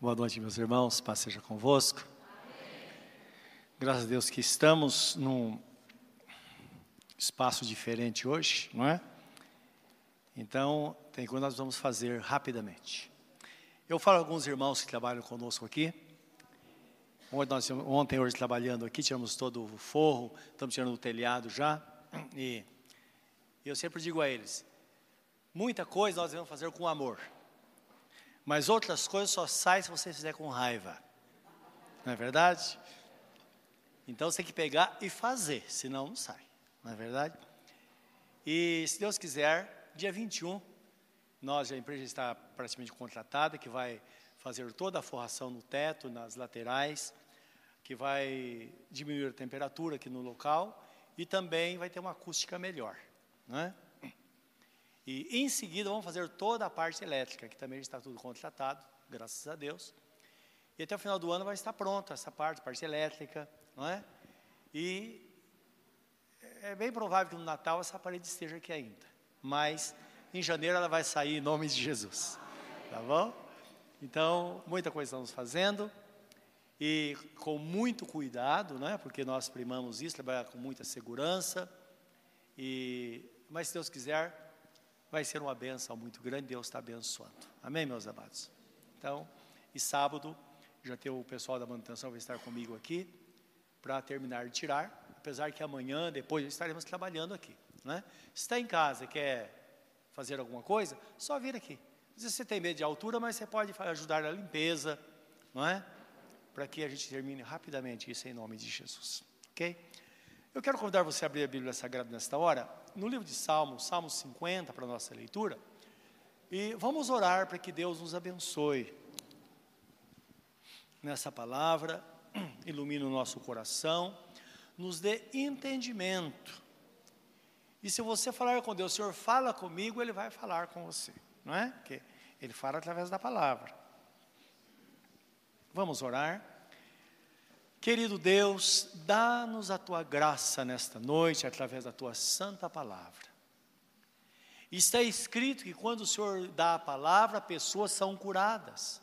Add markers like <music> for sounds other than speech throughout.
Boa noite, meus irmãos. Paz seja convosco. Amém. Graças a Deus que estamos num espaço diferente hoje, não é? Então, tem coisa que nós vamos fazer rapidamente. Eu falo a alguns irmãos que trabalham conosco aqui. Ontem, nós, ontem hoje, trabalhando aqui, tiramos todo o forro, estamos tirando o telhado já. E eu sempre digo a eles: muita coisa nós devemos fazer com amor. Mas outras coisas só saem se você fizer com raiva. Não é verdade? Então você tem que pegar e fazer, senão não sai. Não é verdade? E se Deus quiser, dia 21, nós, a empresa está praticamente contratada, que vai fazer toda a forração no teto, nas laterais, que vai diminuir a temperatura aqui no local e também vai ter uma acústica melhor. Não é? E em seguida vamos fazer toda a parte elétrica, que também está tudo contratado, graças a Deus. E até o final do ano vai estar pronta essa parte, parte elétrica, não é? E é bem provável que no Natal essa parede esteja aqui ainda. Mas em janeiro ela vai sair em nome de Jesus. Tá bom? Então, muita coisa estamos fazendo e com muito cuidado, né? Porque nós primamos isso, trabalhar com muita segurança. E mas se Deus quiser, vai ser uma benção muito grande, Deus está abençoando. Amém, meus amados? Então, e sábado, já tem o pessoal da manutenção vai estar comigo aqui, para terminar de tirar, apesar que amanhã, depois, estaremos trabalhando aqui. Né? Se está em casa e quer fazer alguma coisa, só vir aqui. Às vezes você tem medo de altura, mas você pode ajudar na limpeza, não é? Para que a gente termine rapidamente isso em nome de Jesus. Ok? Eu quero convidar você a abrir a Bíblia Sagrada nesta hora, no livro de Salmos, Salmos 50, para a nossa leitura, e vamos orar para que Deus nos abençoe nessa palavra, <clears throat> ilumine o nosso coração, nos dê entendimento. E se você falar com Deus, Senhor, fala comigo, Ele vai falar com você, não é? Porque Ele fala através da palavra. Vamos orar. Querido Deus, dá-nos a tua graça nesta noite através da tua santa palavra. Está escrito que quando o Senhor dá a palavra, pessoas são curadas.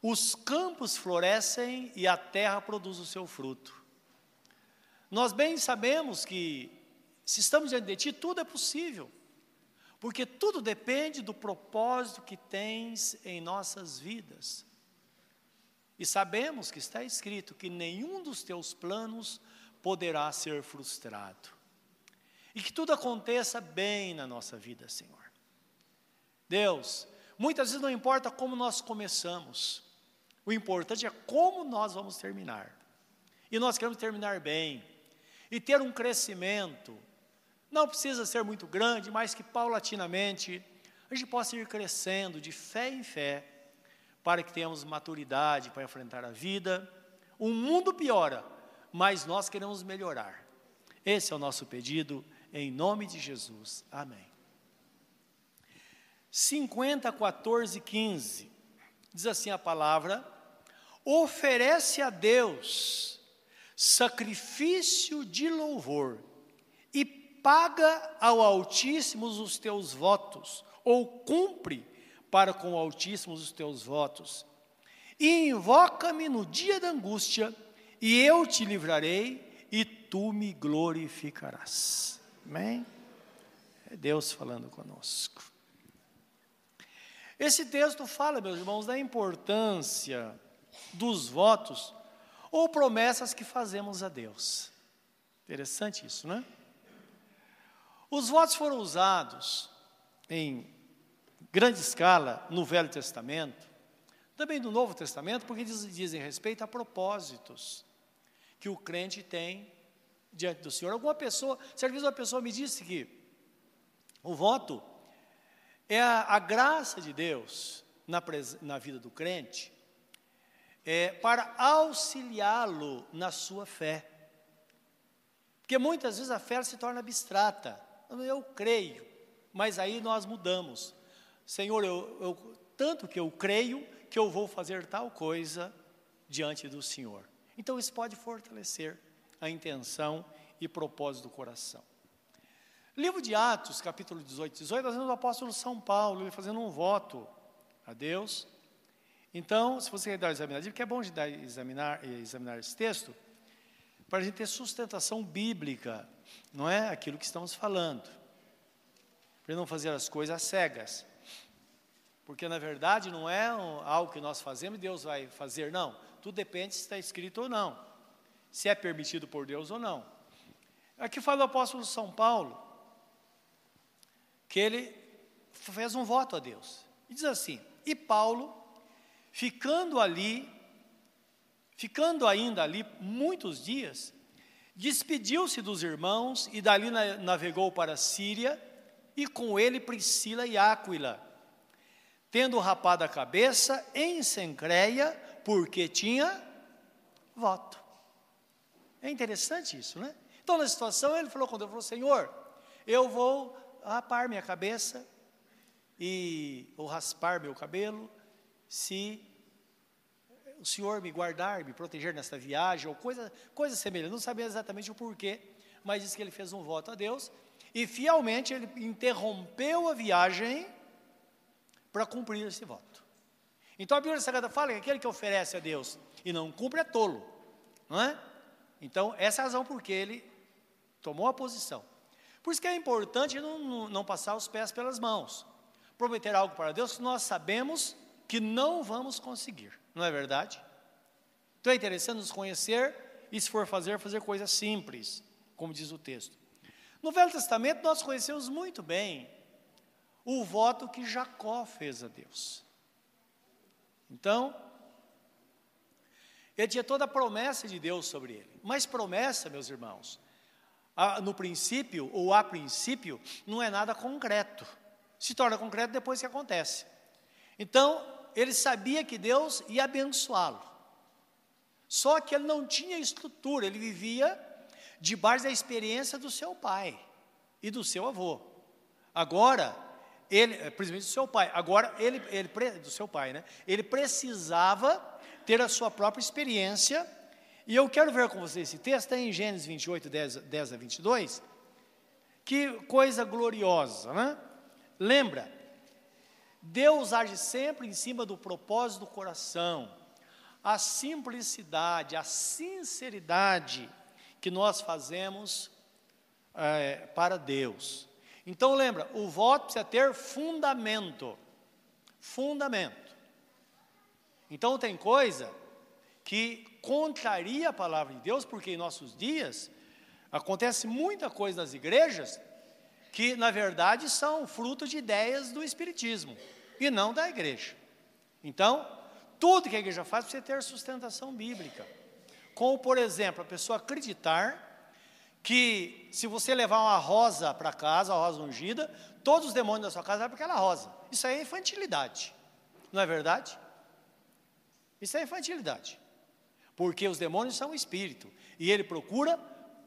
Os campos florescem e a terra produz o seu fruto. Nós bem sabemos que, se estamos diante de Ti, tudo é possível, porque tudo depende do propósito que tens em nossas vidas. E sabemos que está escrito que nenhum dos teus planos poderá ser frustrado. E que tudo aconteça bem na nossa vida, Senhor. Deus, muitas vezes não importa como nós começamos, o importante é como nós vamos terminar. E nós queremos terminar bem e ter um crescimento. Não precisa ser muito grande, mas que paulatinamente a gente possa ir crescendo de fé em fé para que tenhamos maturidade para enfrentar a vida. O mundo piora, mas nós queremos melhorar. Esse é o nosso pedido, em nome de Jesus. Amém. 50, 14, 15. Diz assim a palavra: oferece a Deus sacrifício de louvor e paga ao Altíssimo os teus votos, ou cumpre para com o Altíssimo os teus votos. E invoca-me no dia da angústia, e eu te livrarei, e tu me glorificarás. Amém? É Deus falando conosco. Esse texto fala, meus irmãos, da importância dos votos ou promessas que fazemos a Deus. Interessante isso, né? Os votos foram usados em grande escala no Velho Testamento, também no Novo Testamento, porque diz, dizem respeito a propósitos que o crente tem diante do Senhor. Alguma pessoa, certa uma pessoa me disse que o voto é a, a graça de Deus na, na vida do crente é, para auxiliá-lo na sua fé. Porque muitas vezes a fé se torna abstrata. Eu creio, mas aí nós mudamos. Senhor, eu, eu, tanto que eu creio que eu vou fazer tal coisa diante do Senhor. Então isso pode fortalecer a intenção e propósito do coração. Livro de Atos, capítulo 18, 18, nós vemos o apóstolo São Paulo, ele fazendo um voto a Deus, Então, se você quer dar uma examinadinha, porque é bom de dar, examinar, examinar esse texto, para a gente ter sustentação bíblica, não é aquilo que estamos falando. Para não fazer as coisas cegas. Porque, na verdade, não é algo que nós fazemos e Deus vai fazer, não. Tudo depende se está escrito ou não. Se é permitido por Deus ou não. Aqui fala o apóstolo São Paulo, que ele fez um voto a Deus. E diz assim: E Paulo, ficando ali, ficando ainda ali muitos dias, despediu-se dos irmãos e dali navegou para a Síria, e com ele Priscila e Áquila, tendo rapado a cabeça em Sencreia, porque tinha voto. É interessante isso, né? Então, na situação, ele falou com Deus, falou, Senhor, eu vou rapar minha cabeça e ou raspar meu cabelo, se o Senhor me guardar, me proteger nesta viagem, ou coisa, coisa semelhante. Não sabia exatamente o porquê, mas disse que ele fez um voto a Deus, e fielmente ele interrompeu a viagem para cumprir esse voto. Então a Bíblia Sagrada fala que aquele que oferece a Deus e não cumpre é tolo, não é? Então, essa é a razão por que ele tomou a posição. Por isso que é importante não, não, não passar os pés pelas mãos. Prometer algo para Deus que nós sabemos que não vamos conseguir, não é verdade? Então é interessante nos conhecer e, se for fazer, fazer coisas simples, como diz o texto. No Velho Testamento, nós conhecemos muito bem o voto que Jacó fez a Deus. Então, ele tinha toda a promessa de Deus sobre ele. Mas promessa, meus irmãos, no princípio, ou a princípio, não é nada concreto. Se torna concreto depois que acontece. Então, ele sabia que Deus ia abençoá-lo. Só que ele não tinha estrutura, ele vivia debaixo da experiência do seu pai e do seu avô. Agora, ele, principalmente do seu pai, agora ele, ele do seu pai, né? Ele precisava ter a sua própria experiência. E eu quero ver com vocês esse texto, está em Gênesis 28, 10, 10 a 22. Que coisa gloriosa, né? Lembra, Deus age sempre em cima do propósito do coração. A simplicidade, a sinceridade que nós fazemos é, para Deus. Então lembra, o voto precisa ter fundamento. Fundamento. Então tem coisa que contraria a palavra de Deus, porque em nossos dias acontece muita coisa nas igrejas que na verdade são fruto de ideias do espiritismo e não da igreja. Então, tudo que a igreja faz precisa ter sustentação bíblica. Como, por exemplo, a pessoa acreditar que se você levar uma rosa para casa, uma rosa ungida, todos os demônios da sua casa vão para aquela rosa. Isso aí é infantilidade. Não é verdade? Isso é infantilidade. Porque os demônios são espírito. E ele procura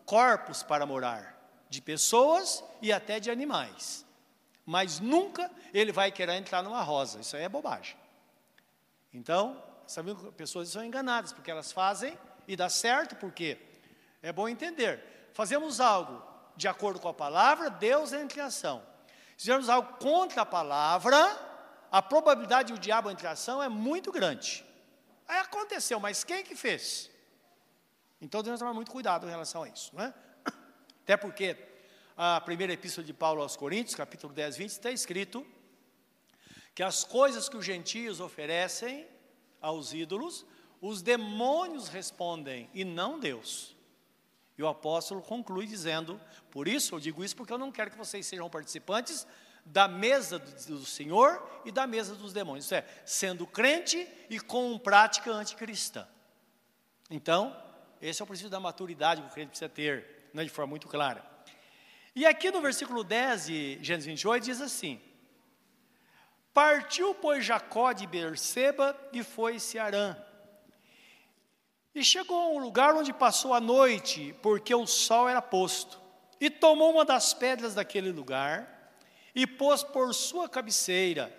corpos para morar, de pessoas e até de animais. Mas nunca ele vai querer entrar numa rosa. Isso aí é bobagem. Então, sabe, pessoas são enganadas, porque elas fazem e dá certo, porque é bom entender. Fazemos algo de acordo com a palavra, Deus entra em ação. Se fizermos algo contra a palavra, a probabilidade de o diabo entrar em ação é muito grande. Aí aconteceu, mas quem que fez? Então que tomar muito cuidado em relação a isso, não é? <coughs> Até porque a primeira epístola de Paulo aos Coríntios, capítulo 10, 20, está escrito que as coisas que os gentios oferecem aos ídolos, os demônios respondem e não Deus. E o apóstolo conclui dizendo: Por isso eu digo isso porque eu não quero que vocês sejam participantes da mesa do Senhor e da mesa dos demônios. Isso é, sendo crente e com prática anticristã. Então, esse é o princípio da maturidade que o crente precisa ter, né, de forma muito clara. E aqui no versículo 10 de Gênesis 28 diz assim: Partiu, pois, Jacó de Berseba e foi-se Arã. E chegou a um lugar onde passou a noite, porque o sol era posto. E tomou uma das pedras daquele lugar e pôs por sua cabeceira,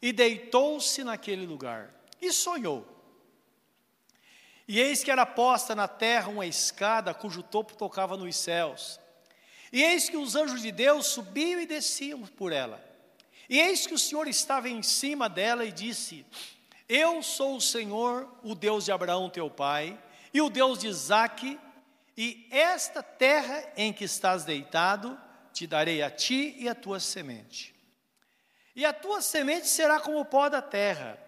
e deitou-se naquele lugar, e sonhou. E eis que era posta na terra uma escada cujo topo tocava nos céus. E eis que os anjos de Deus subiam e desciam por ela. E eis que o Senhor estava em cima dela e disse: Eu sou o Senhor, o Deus de Abraão, teu pai, e o Deus de Isaque, e esta terra em que estás deitado, te darei a ti e a tua semente. E a tua semente será como o pó da terra,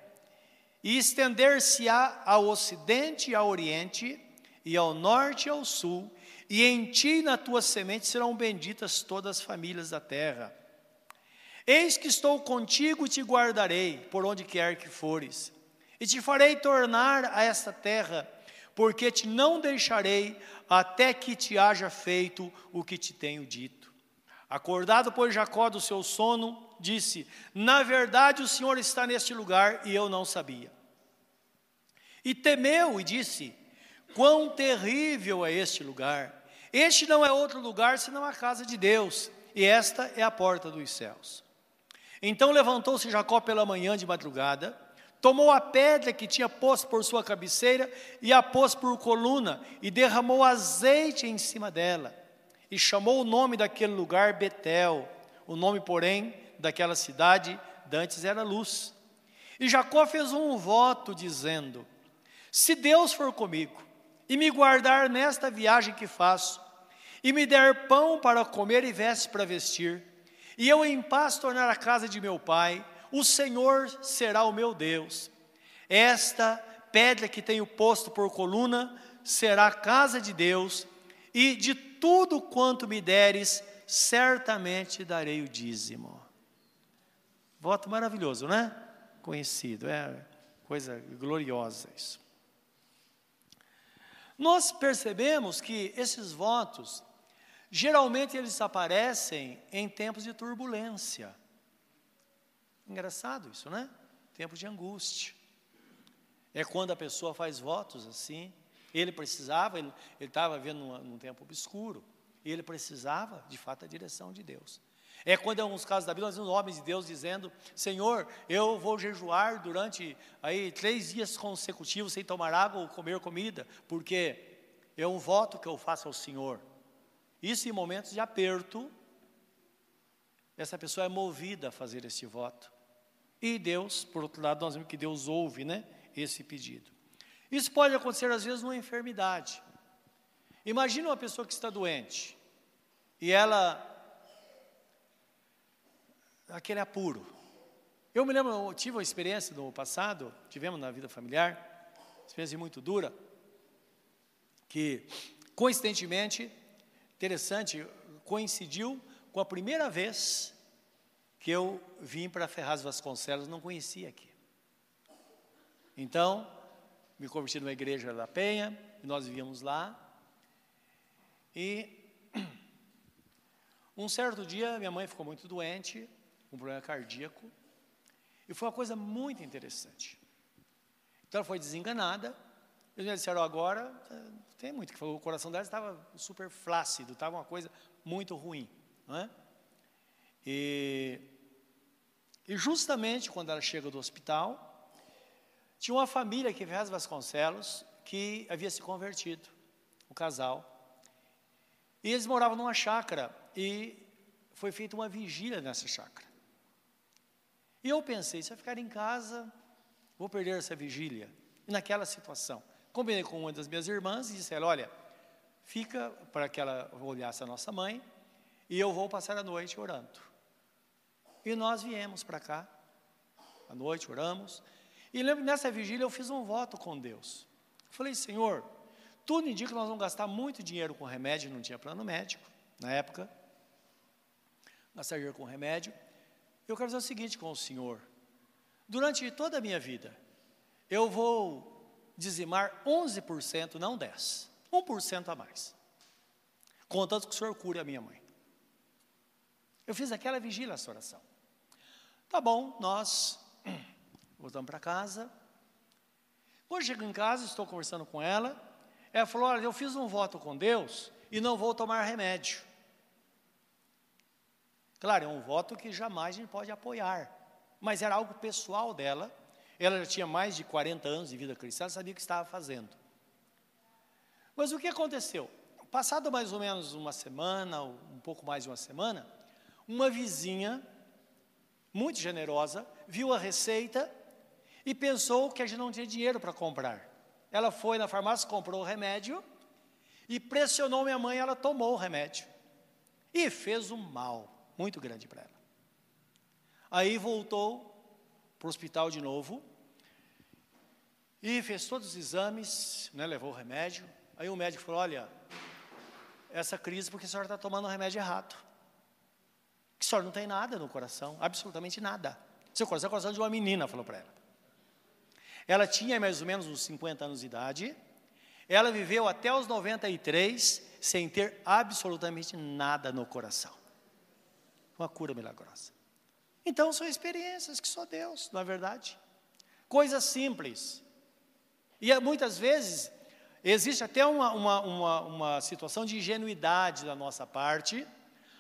e estender-se-á ao ocidente e ao oriente, e ao norte e ao sul, e em ti e na tua semente serão benditas todas as famílias da terra. Eis que estou contigo e te guardarei por onde quer que fores, e te farei tornar a esta terra, porque te não deixarei até que te haja feito o que te tenho dito. Acordado, pois, Jacó do seu sono, disse: Na verdade, o Senhor está neste lugar e eu não sabia. E temeu e disse: Quão terrível é este lugar! Este não é outro lugar senão a casa de Deus, e esta é a porta dos céus. Então levantou-se Jacó pela manhã de madrugada, tomou a pedra que tinha posto por sua cabeceira e a pôs por coluna, e derramou azeite em cima dela, e chamou o nome daquele lugar Betel. O nome, porém, daquela cidade dantes era luz. E Jacó fez um voto, dizendo: Se Deus for comigo, e me guardar nesta viagem que faço, e me der pão para comer e vestes para vestir, e eu em paz tornar a casa de meu pai, o Senhor será o meu Deus. Esta pedra que tenho posto por coluna será a casa de Deus, e de tudo quanto me deres, certamente darei o dízimo. Voto maravilhoso, né? Conhecido, é coisa gloriosa isso. Nós percebemos que esses votos Geralmente eles aparecem em tempos de turbulência. Engraçado isso, né? Tempos de angústia. É quando a pessoa faz votos assim. Ele precisava, ele estava vendo num, num tempo obscuro. Ele precisava, de fato, da direção de Deus. É quando, em alguns casos da Bíblia, nós vemos homens de Deus dizendo: Senhor, eu vou jejuar durante aí três dias consecutivos sem tomar água ou comer comida, porque é um voto que eu faço ao Senhor. Isso em momentos de aperto, essa pessoa é movida a fazer esse voto. E Deus, por outro lado, nós vemos que Deus ouve né, esse pedido. Isso pode acontecer às vezes numa enfermidade. Imagina uma pessoa que está doente e ela aquele apuro. Eu me lembro, eu tive uma experiência no passado, tivemos na vida familiar, experiência muito dura, que coincidentemente Interessante, coincidiu com a primeira vez que eu vim para Ferraz Vasconcelos, não conhecia aqui. Então, me converti numa igreja da Penha, e nós vivíamos lá. E <clears throat> um certo dia, minha mãe ficou muito doente, com um problema cardíaco, e foi uma coisa muito interessante. Então, ela foi desenganada, eles me disseram agora, tem muito que o coração dela estava super flácido, estava uma coisa muito ruim, não é? E, e justamente quando ela chega do hospital, tinha uma família aqui em Ferraz Vasconcelos que havia se convertido, um casal. E eles moravam numa chácara e foi feita uma vigília nessa chácara. E eu pensei, se eu ficar em casa, vou perder essa vigília. E naquela situação, Combinei com uma das minhas irmãs e disse ela, olha, fica para que ela olhasse a nossa mãe e eu vou passar a noite orando. E nós viemos para cá, à noite oramos, e lembro nessa vigília eu fiz um voto com Deus. Falei, Senhor, tudo indica que nós vamos gastar muito dinheiro com remédio, não tinha plano médico na época, gastar dinheiro com remédio. Eu quero dizer o seguinte com o Senhor, durante toda a minha vida, eu vou dizimar 11%, não 10%, 1% a mais. Contanto que o Senhor cure a minha mãe. Eu fiz aquela vigília, essa oração. Tá bom, nós <clears throat> voltamos para casa. Quando chego em casa, estou conversando com ela. Ela falou: Olha, eu fiz um voto com Deus e não vou tomar remédio. Claro, é um voto que jamais a gente pode apoiar, mas era algo pessoal dela ela já tinha mais de 40 anos de vida cristã, sabia o que estava fazendo. Mas o que aconteceu? Passado mais ou menos uma semana, um pouco mais de uma semana, uma vizinha, muito generosa, viu a receita e pensou que a gente não tinha dinheiro para comprar. Ela foi na farmácia, comprou o remédio e pressionou minha mãe, ela tomou o remédio. E fez um mal muito grande para ela. Aí voltou para o hospital de novo e fez todos os exames, né, levou o remédio. Aí o médico falou: Olha, essa crise porque a senhora está tomando o remédio errado. Que a senhora não tem nada no coração, absolutamente nada. Seu coração é o coração de uma menina, falou para ela. Ela tinha mais ou menos uns 50 anos de idade. Ela viveu até os 93 sem ter absolutamente nada no coração. Uma cura milagrosa. Então são experiências que só Deus, não é verdade? Coisas simples. E é, muitas vezes existe até uma, uma, uma, uma situação de ingenuidade da nossa parte,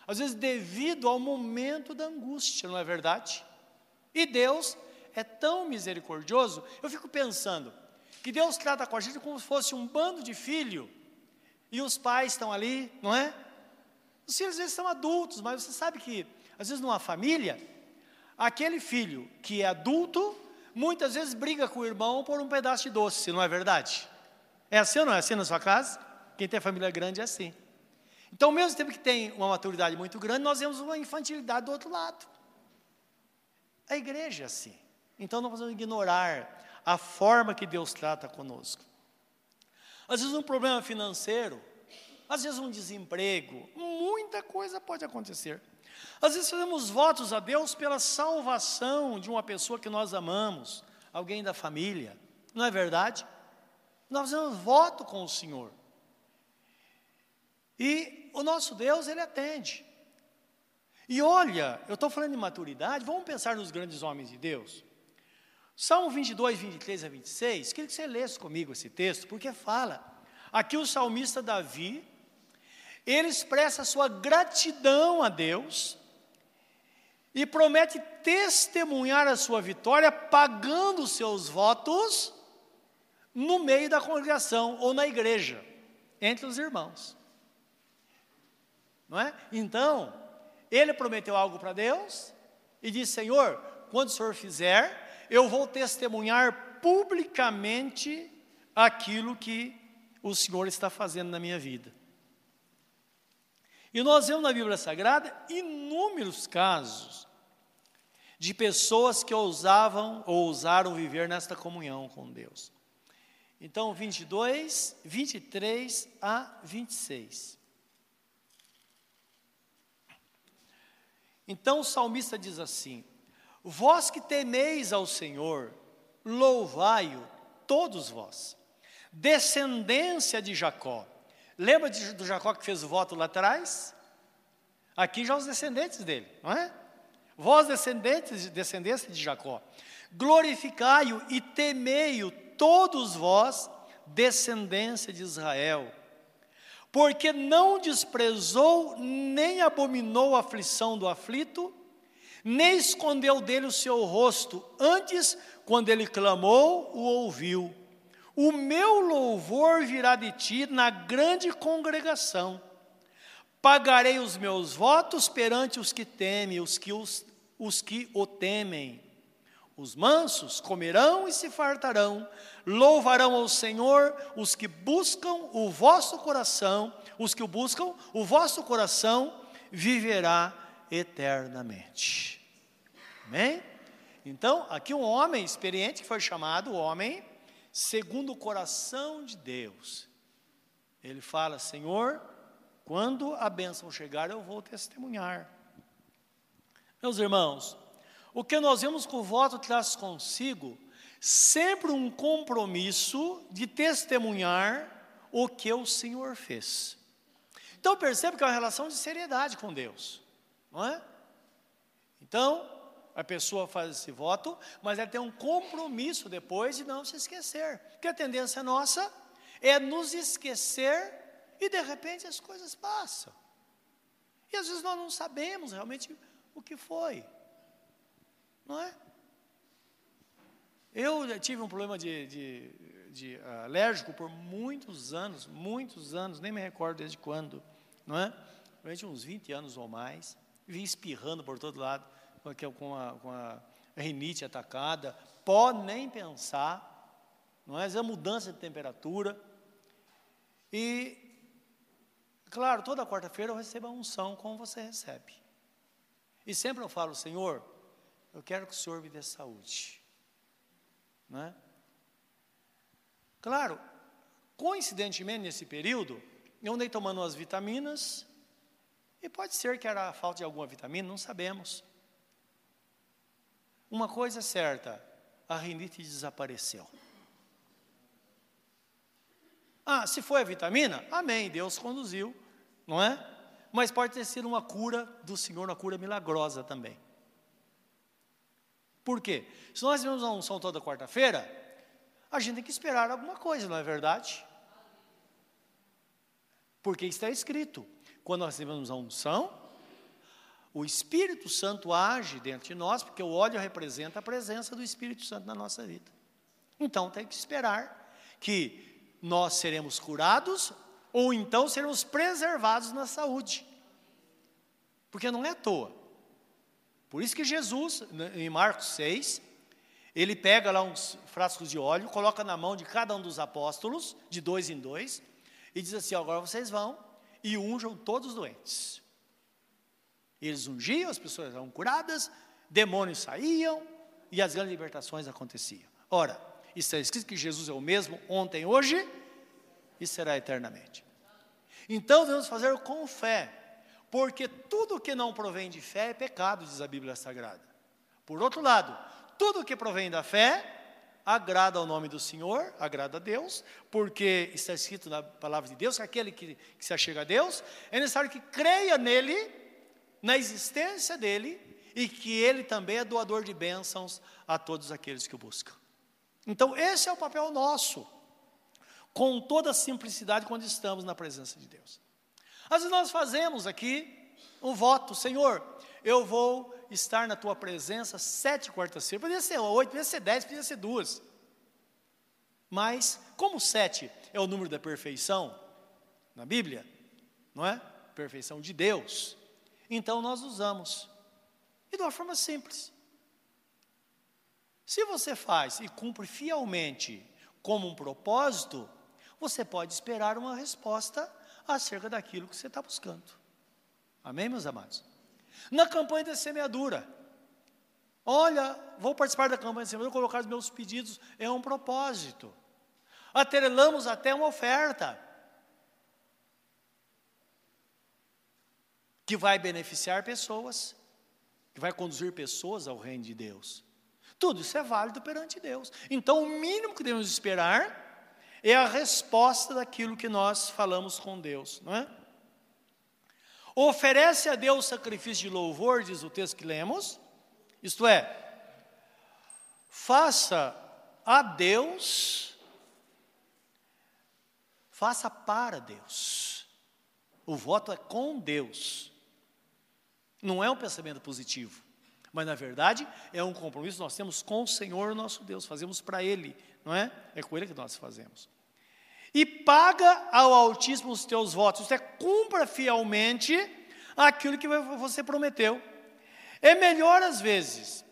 às vezes devido ao momento da angústia, não é verdade? E Deus é tão misericordioso, eu fico pensando que Deus trata com a gente como se fosse um bando de filho e os pais estão ali, não é? Os filhos às vezes são adultos, mas você sabe que às vezes numa família, aquele filho que é adulto, muitas vezes briga com o irmão por um pedaço de doce, não é verdade? É assim ou não é assim na sua casa? Quem tem família grande é assim. Então, ao mesmo tempo que tem uma maturidade muito grande, nós vemos uma infantilidade do outro lado. A igreja é assim. Então não podemos ignorar a forma que Deus trata conosco. Às vezes um problema financeiro, às vezes um desemprego, muita coisa pode acontecer. Às vezes fazemos votos a Deus pela salvação de uma pessoa que nós amamos, alguém da família, não é verdade? Nós fazemos voto com o Senhor. E o nosso Deus, Ele atende. E olha, eu estou falando de maturidade, vamos pensar nos grandes homens de Deus. Salmo 22, 23 a 26, queria que você lesse comigo esse texto, porque fala. Aqui o salmista Davi, ele expressa sua gratidão a Deus e promete testemunhar a sua vitória pagando seus votos no meio da congregação ou na igreja, entre os irmãos. Não é? Então, ele prometeu algo para Deus e disse: Senhor, quando o Senhor fizer, eu vou testemunhar publicamente aquilo que o Senhor está fazendo na minha vida. E nós vemos na Bíblia Sagrada inúmeros casos de pessoas que ousavam ou ousaram viver nesta comunhão com Deus. Então, 22, 23 a 26. Então o salmista diz assim: Vós que temeis ao Senhor, louvai-o, todos vós. Descendência de Jacó. Lembra de, do Jacó que fez o voto lá atrás? Aqui já os descendentes dele, não é? Vós descendentes, descendência de Jacó. Glorificai-o e temei-o, todos vós, descendência de Israel. Porque não desprezou nem abominou a aflição do aflito, nem escondeu dele o seu rosto, antes, quando ele clamou, o ouviu. O meu louvor virá de ti na grande congregação. Pagarei os meus votos perante os que temem, os que, os, os que o temem. Os mansos comerão e se fartarão, louvarão ao Senhor os que buscam o vosso coração, os que o buscam, o vosso coração viverá eternamente. Amém? Então, aqui um homem experiente que foi chamado homem segundo o coração de Deus. Ele fala: Senhor, quando a bênção chegar, eu vou testemunhar. Meus irmãos, o que nós vemos com o voto traz consigo sempre um compromisso de testemunhar o que o Senhor fez. Então percebe que é uma relação de seriedade com Deus, não é? Então, a pessoa faz esse voto, mas ela tem um compromisso depois de não se esquecer. Porque a tendência nossa é nos esquecer e de repente as coisas passam. E às vezes nós não sabemos realmente o que foi. Não é? Eu tive um problema de, de, de uh, alérgico por muitos anos, muitos anos, nem me recordo desde quando, não é? Durante uns 20 anos ou mais, vim espirrando por todo lado com a, com a rinite atacada, pode nem pensar, não é? A mudança de temperatura. E, claro, toda quarta-feira eu recebo a unção como você recebe. E sempre eu falo, Senhor, eu quero que o Senhor me dê saúde. Não é? Claro, coincidentemente nesse período, eu andei tomando umas vitaminas, e pode ser que era a falta de alguma vitamina, não sabemos. Uma coisa é certa, a rinite desapareceu. Ah, se foi a vitamina, amém, Deus conduziu, não é? Mas pode ter sido uma cura do Senhor, uma cura milagrosa também. Por quê? Se nós vemos a unção toda quarta-feira, a gente tem que esperar alguma coisa, não é verdade? Porque está escrito: quando nós recebemos a unção, o Espírito Santo age dentro de nós, porque o óleo representa a presença do Espírito Santo na nossa vida. Então tem que esperar que nós seremos curados ou então seremos preservados na saúde. Porque não é à toa. Por isso que Jesus, né, em Marcos 6, ele pega lá uns frascos de óleo, coloca na mão de cada um dos apóstolos, de dois em dois, e diz assim: agora vocês vão e unjam todos os doentes. Eles ungiam, as pessoas eram curadas, demônios saíam e as grandes libertações aconteciam. Ora, está escrito que Jesus é o mesmo ontem, hoje e será eternamente. Então devemos fazer com fé, porque tudo que não provém de fé é pecado, diz a Bíblia Sagrada. Por outro lado, tudo que provém da fé agrada ao nome do Senhor, agrada a Deus, porque está escrito na palavra de Deus que aquele que, que se achega a Deus é necessário que creia nele, na existência dele, e que ele também é doador de bênçãos a todos aqueles que o buscam. Então, esse é o papel nosso, com toda a simplicidade, quando estamos na presença de Deus. Às vezes nós fazemos aqui um voto, Senhor, eu vou estar na tua presença sete quartas-feiras. Podia ser oito, podia ser dez, podia ser duas. Mas, como sete é o número da perfeição na Bíblia, não é? Perfeição de Deus. Então nós usamos. E de uma forma simples. Se você faz e cumpre fielmente como um propósito, você pode esperar uma resposta acerca daquilo que você está buscando. Amém, meus amados? Na campanha da semeadura. Olha, vou participar da campanha de semeadura, colocar os meus pedidos, é um propósito. Atrelamos até uma oferta. Que vai beneficiar pessoas, que vai conduzir pessoas ao reino de Deus. Tudo isso é válido perante Deus. Então, o mínimo que devemos esperar é a resposta daquilo que nós falamos com Deus, não é? Oferece a Deus sacrifício de louvor, diz o texto que lemos, isto é, faça a Deus, faça para Deus. O voto é com Deus. Não é um pensamento positivo, mas na verdade é um compromisso que nós temos com o Senhor nosso Deus, fazemos para Ele, não é? É com Ele que nós fazemos. E paga ao Altíssimo os teus votos, isto é, cumpra fielmente aquilo que você prometeu. É melhor, às vezes,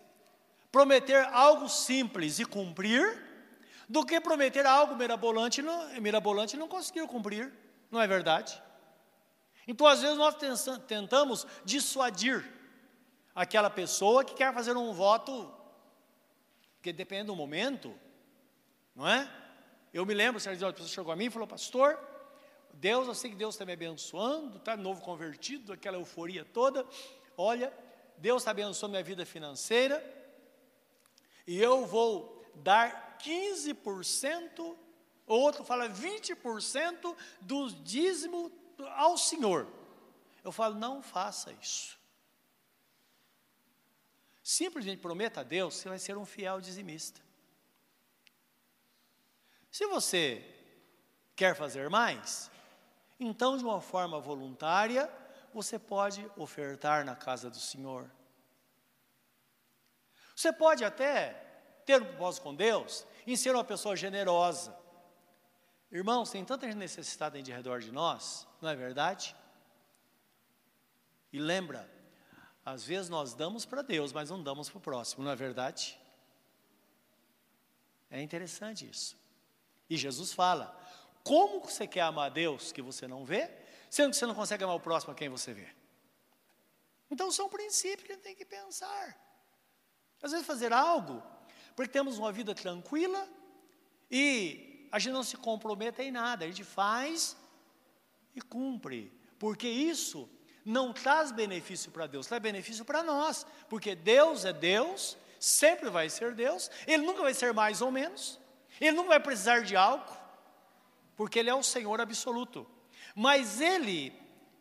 prometer algo simples e cumprir, do que prometer algo mirabolante, mirabolante e não conseguir cumprir, não é verdade? Então, às vezes, nós tentamos dissuadir aquela pessoa que quer fazer um voto, que depende do momento, não é? Eu me lembro, certa pessoa chegou a mim e falou, pastor, Deus, eu sei que Deus está me abençoando, está novo convertido, aquela euforia toda. Olha, Deus está abençoando minha vida financeira, e eu vou dar 15%, outro fala 20% do dízimo ao Senhor. Eu falo, não faça isso. Simplesmente prometa a Deus, você vai ser um fiel dizimista. Se você quer fazer mais, então, de uma forma voluntária, você pode ofertar na casa do Senhor. Você pode até ter um propósito com Deus em ser uma pessoa generosa. Irmãos, tem tanta gente necessitada de redor de nós, não é verdade? E lembra, Às vezes nós damos para Deus, mas não damos para o próximo, não é verdade? É interessante isso. E Jesus fala: como você quer amar a Deus que você não vê, sendo que você não consegue amar o próximo a quem você vê? Então são princípios que a gente tem que pensar. Às vezes fazer algo, porque temos uma vida tranquila e a gente não se compromete em nada, a gente faz e cumpre, porque isso não traz benefício para Deus, traz benefício para nós, porque Deus é Deus, sempre vai ser Deus, Ele nunca vai ser mais ou menos, Ele nunca vai precisar de algo, porque Ele é o Senhor absoluto. Mas Ele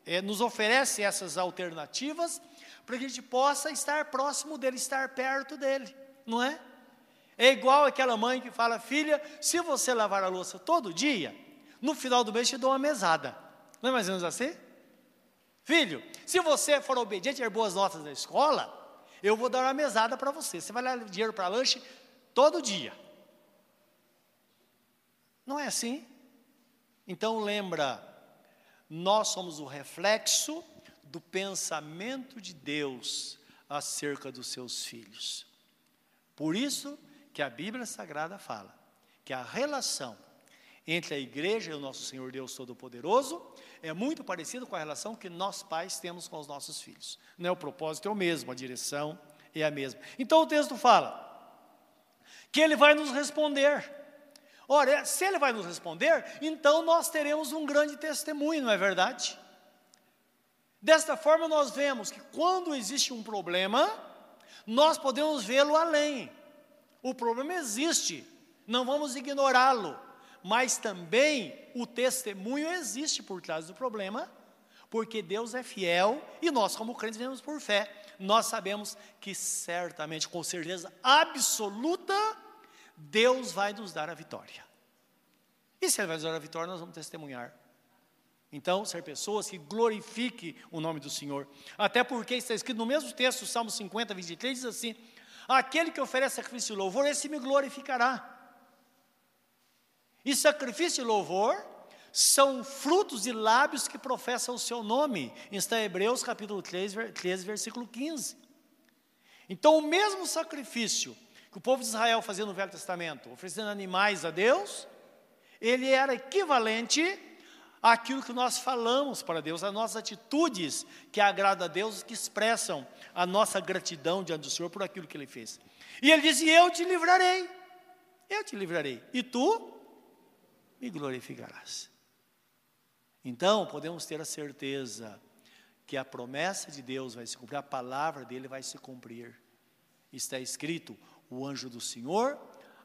é, nos oferece essas alternativas para que a gente possa estar próximo dele, estar perto dele, não é? É igual aquela mãe que fala, filha, se você lavar a louça todo dia, no final do mês te dou uma mesada. Não é mais ou menos assim? Filho, se você for obediente e ter boas notas na escola, eu vou dar uma mesada para você. Você vai dar dinheiro para lanche todo dia. Não é assim? Então lembra, nós somos o reflexo do pensamento de Deus acerca dos seus filhos. Por isso que a Bíblia Sagrada fala que a relação entre a igreja e o nosso Senhor Deus Todo-Poderoso é muito parecido com a relação que nós pais temos com os nossos filhos. Não é o propósito é o mesmo, a direção é a mesma. Então o texto fala que ele vai nos responder. Ora, se ele vai nos responder, então nós teremos um grande testemunho, não é verdade? Desta forma, nós vemos que quando existe um problema, nós podemos vê-lo além. O problema existe, não vamos ignorá-lo mas também o testemunho existe por trás do problema, porque Deus é fiel e nós, como crentes, vivemos por fé. Nós sabemos que certamente, com certeza absoluta, Deus vai nos dar a vitória. E se Ele vai nos dar a vitória, nós vamos testemunhar. Então, ser pessoas que glorifiquem o nome do Senhor. Até porque está escrito no mesmo texto, Salmo 50, 23, diz assim: Aquele que oferece sacrifício e louvor, esse me glorificará. E sacrifício e louvor são frutos de lábios que professam o seu nome. Está em Hebreus capítulo 3, 13, versículo 15. Então, o mesmo sacrifício que o povo de Israel fazia no Velho Testamento, oferecendo animais a Deus, ele era equivalente àquilo que nós falamos para Deus, as nossas atitudes que agradam a Deus, que expressam a nossa gratidão diante do Senhor por aquilo que Ele fez. E Ele disse: Eu te livrarei, eu te livrarei, e tu me glorificarás. Então, podemos ter a certeza que a promessa de Deus vai se cumprir, a palavra dele vai se cumprir. Está escrito: o anjo do Senhor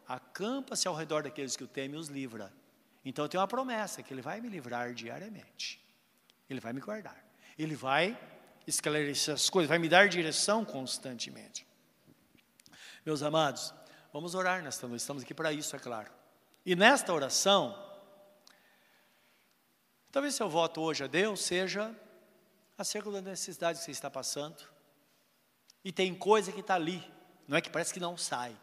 acampa-se ao redor daqueles que o temem e os livra. Então, eu tenho uma promessa que ele vai me livrar diariamente. Ele vai me guardar. Ele vai esclarecer as coisas, vai me dar direção constantemente. Meus amados, vamos orar nesta noite, estamos aqui para isso, é claro. E nesta oração, Talvez seu voto hoje a Deus seja acerca da necessidade que você está passando. E tem coisa que está ali, não é que parece que não sai.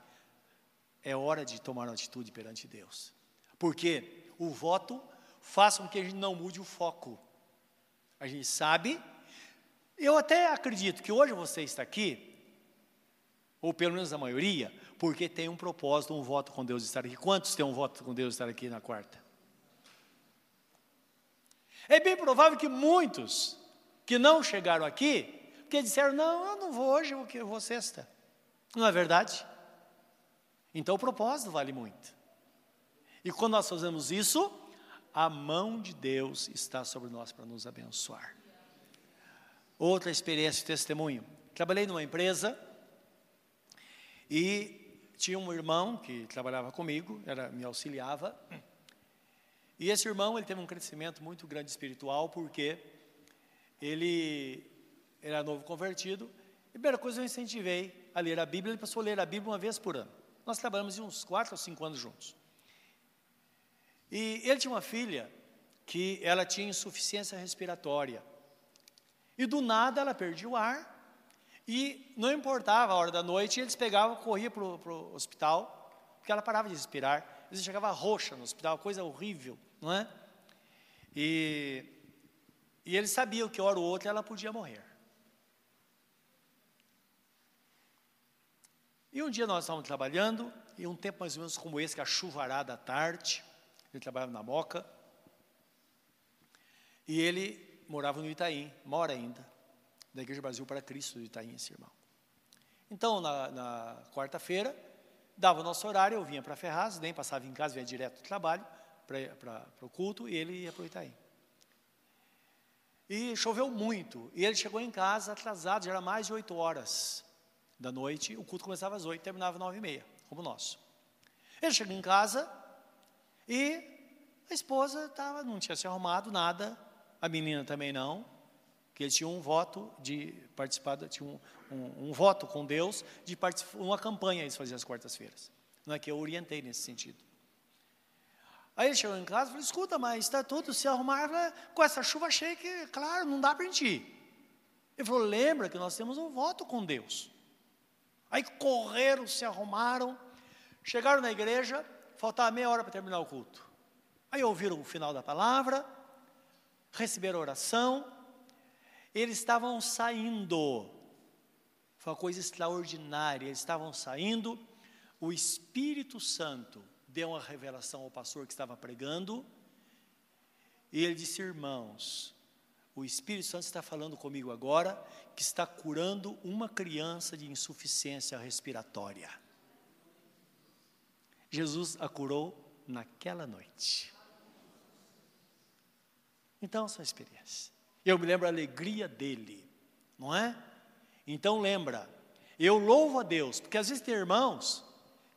É hora de tomar uma atitude perante Deus. Porque o voto faz com que a gente não mude o foco. A gente sabe, eu até acredito que hoje você está aqui, ou pelo menos a maioria, porque tem um propósito, um voto com Deus estar aqui. Quantos têm um voto com Deus estar aqui na quarta? É bem provável que muitos que não chegaram aqui, porque disseram, não, eu não vou hoje, eu vou sexta. Não é verdade? Então o propósito vale muito. E quando nós fazemos isso, a mão de Deus está sobre nós para nos abençoar. Outra experiência testemunho. Trabalhei numa empresa e tinha um irmão que trabalhava comigo, era, me auxiliava, e esse irmão, ele teve um crescimento muito grande espiritual, porque ele era novo convertido. E primeira coisa eu incentivei a ler a Bíblia, ele passou a ler a Bíblia uma vez por ano. Nós trabalhamos uns quatro ou cinco anos juntos. E ele tinha uma filha que ela tinha insuficiência respiratória. E do nada ela perdia o ar, e não importava a hora da noite, eles pegavam, corriam para o hospital, porque ela parava de respirar. Vezes chegava roxa no hospital, coisa horrível não é? E, e ele sabia que hora ou outra ela podia morrer. E um dia nós estávamos trabalhando, e um tempo mais ou menos como esse, que a chuvarada à tarde, ele trabalhava na Moca, e ele morava no Itaim, mora ainda, da Igreja Brasil para Cristo do Itaim, esse irmão. Então, na, na quarta-feira, dava o nosso horário, eu vinha para Ferraz, nem passava em casa, vinha direto do trabalho, para o culto, e ele ia para o Itaim. E choveu muito, e ele chegou em casa atrasado, já era mais de oito horas da noite, o culto começava às oito, terminava às nove e meia, como o nosso. Ele chegou em casa e a esposa tava, não tinha se arrumado nada, a menina também não, que eles tinham um voto de participar, tinha um, um, um voto com Deus de participar, uma campanha eles faziam às quartas-feiras. Não é que eu orientei nesse sentido. Aí ele chegou em casa e falou, escuta, mas está tudo se arrumar, com essa chuva achei que, claro, não dá para ir. Ele falou, lembra que nós temos um voto com Deus. Aí correram, se arrumaram, chegaram na igreja, faltava meia hora para terminar o culto. Aí ouviram o final da palavra, receberam oração, eles estavam saindo. Foi uma coisa extraordinária, eles estavam saindo, o Espírito Santo deu uma revelação ao pastor que estava pregando, e ele disse: Irmãos, o Espírito Santo está falando comigo agora que está curando uma criança de insuficiência respiratória. Jesus a curou naquela noite. Então, são experiências. Eu me lembro a alegria dele, não é? Então, lembra, eu louvo a Deus, porque às vezes tem irmãos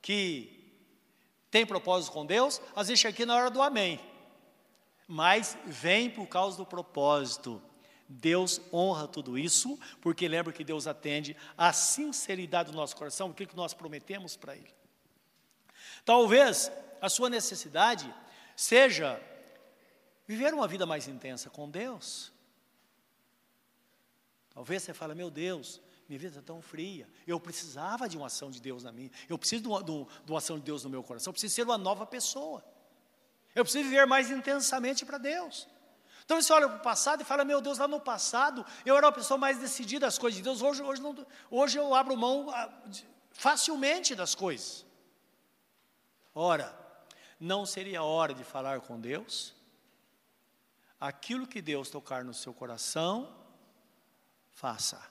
que têm propósito com Deus, às vezes chega aqui na hora do amém mas vem por causa do propósito. Deus honra tudo isso, porque lembra que Deus atende a sinceridade do nosso coração, aquilo que nós prometemos para Ele. Talvez a sua necessidade seja viver uma vida mais intensa com Deus. Talvez você fale, meu Deus, minha vida está tão fria, eu precisava de uma ação de Deus na minha, eu preciso de uma, de uma ação de Deus no meu coração, eu preciso ser uma nova pessoa. Eu preciso viver mais intensamente para Deus. Então você olha para o passado e fala, meu Deus, lá no passado eu era uma pessoa mais decidida das coisas de Deus, hoje, hoje, não, hoje eu abro mão ah, facilmente das coisas. Ora, não seria hora de falar com Deus? Aquilo que Deus tocar no seu coração, faça.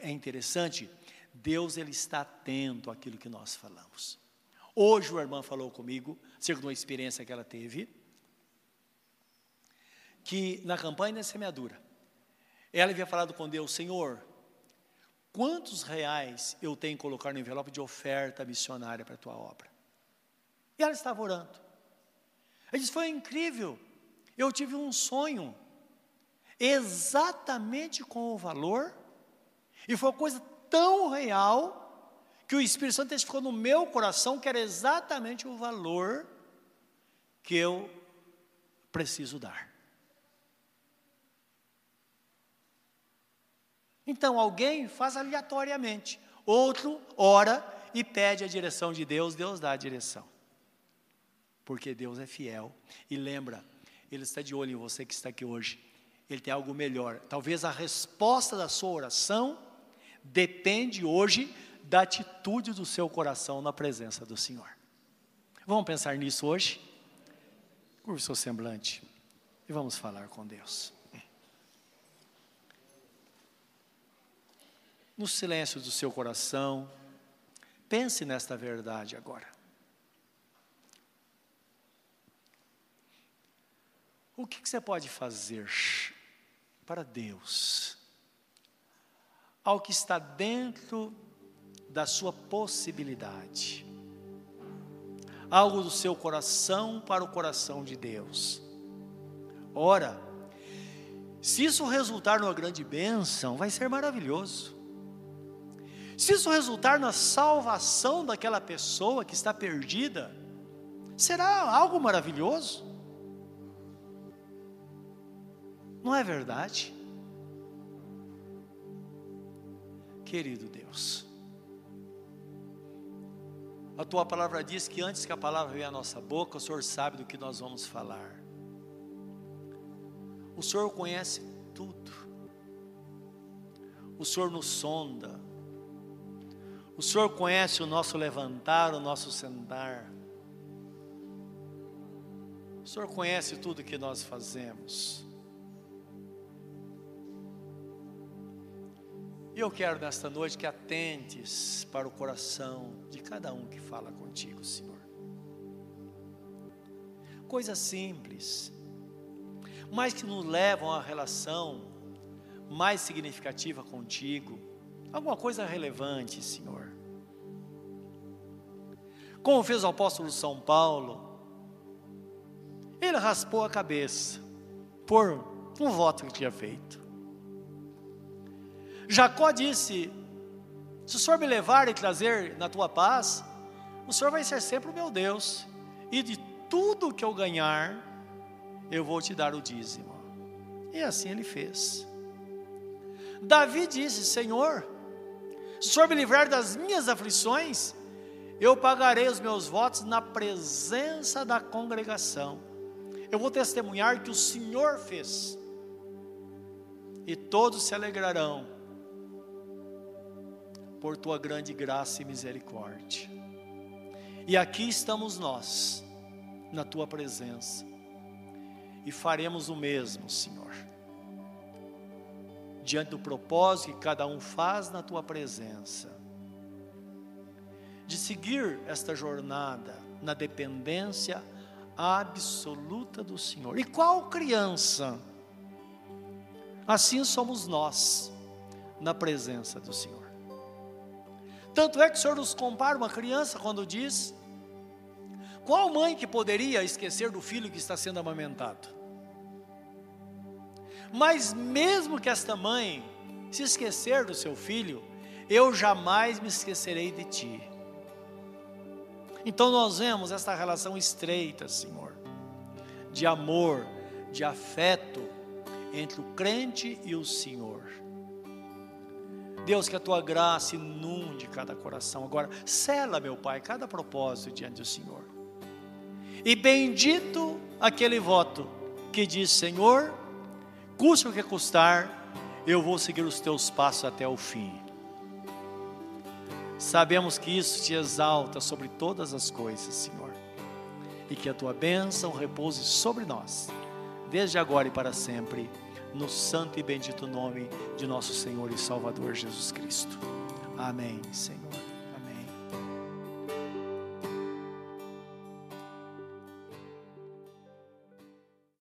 É interessante, Deus ele está atento àquilo que nós falamos. Hoje o irmão falou comigo, acerca de uma experiência que ela teve, que na campanha da semeadura, ela havia falado com Deus, Senhor, quantos reais eu tenho que colocar no envelope de oferta missionária para a tua obra? E ela estava orando. Ele disse, foi incrível, eu tive um sonho, exatamente com o valor, e foi uma coisa tão real, que o Espírito Santo testificou no meu coração que era exatamente o valor que eu preciso dar. Então, alguém faz aleatoriamente, outro ora e pede a direção de Deus, Deus dá a direção. Porque Deus é fiel. E lembra, Ele está de olho em você que está aqui hoje. Ele tem algo melhor. Talvez a resposta da sua oração depende hoje da atitude do seu coração na presença do Senhor. Vamos pensar nisso hoje? Curva o seu semblante e vamos falar com Deus. No silêncio do seu coração, pense nesta verdade agora. O que, que você pode fazer para Deus? Ao que está dentro da sua possibilidade. Algo do seu coração para o coração de Deus. Ora, se isso resultar numa grande bênção, vai ser maravilhoso. Se isso resultar na salvação daquela pessoa que está perdida, será algo maravilhoso. Não é verdade? Querido Deus, a tua palavra diz que antes que a palavra venha à nossa boca, o Senhor sabe do que nós vamos falar. O Senhor conhece tudo. O Senhor nos sonda. O Senhor conhece o nosso levantar, o nosso sentar. O Senhor conhece tudo que nós fazemos. E eu quero nesta noite que atentes para o coração de cada um que fala contigo, Senhor. Coisas simples, mas que nos levam a relação mais significativa contigo alguma coisa relevante, Senhor. Como fez o apóstolo São Paulo, ele raspou a cabeça por um voto que tinha feito. Jacó disse: Se o Senhor me levar e trazer na tua paz, o Senhor vai ser sempre o meu Deus, e de tudo que eu ganhar, eu vou te dar o dízimo. E assim ele fez. Davi disse: Senhor, se o Senhor me livrar das minhas aflições, eu pagarei os meus votos na presença da congregação. Eu vou testemunhar que o Senhor fez, e todos se alegrarão por tua grande graça e misericórdia. E aqui estamos nós, na tua presença, e faremos o mesmo, Senhor diante do propósito que cada um faz na tua presença, de seguir esta jornada na dependência absoluta do Senhor. E qual criança? Assim somos nós na presença do Senhor. Tanto é que o Senhor nos compara uma criança quando diz: qual mãe que poderia esquecer do filho que está sendo amamentado? Mas mesmo que esta mãe se esquecer do seu filho, eu jamais me esquecerei de ti. Então nós vemos esta relação estreita, Senhor, de amor, de afeto entre o crente e o Senhor. Deus, que a tua graça inunde cada coração. Agora, sela, meu Pai, cada propósito diante do Senhor. E bendito aquele voto que diz: Senhor, custe o que custar, eu vou seguir os teus passos até o fim. Sabemos que isso te exalta sobre todas as coisas, Senhor, e que a tua bênção repouse sobre nós, desde agora e para sempre, no santo e bendito nome de nosso Senhor e Salvador Jesus Cristo. Amém, Senhor.